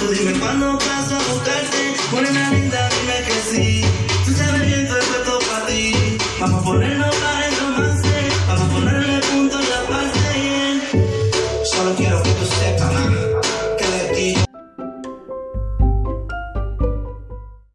Tú dime cuándo paso a buscarte, morena linda, dime que sí. Tú sabes bien que esto para ti. Vamos a ponernos para el romance, vamos a ponerle punto en la parte bien. Solo quiero que tú sepas.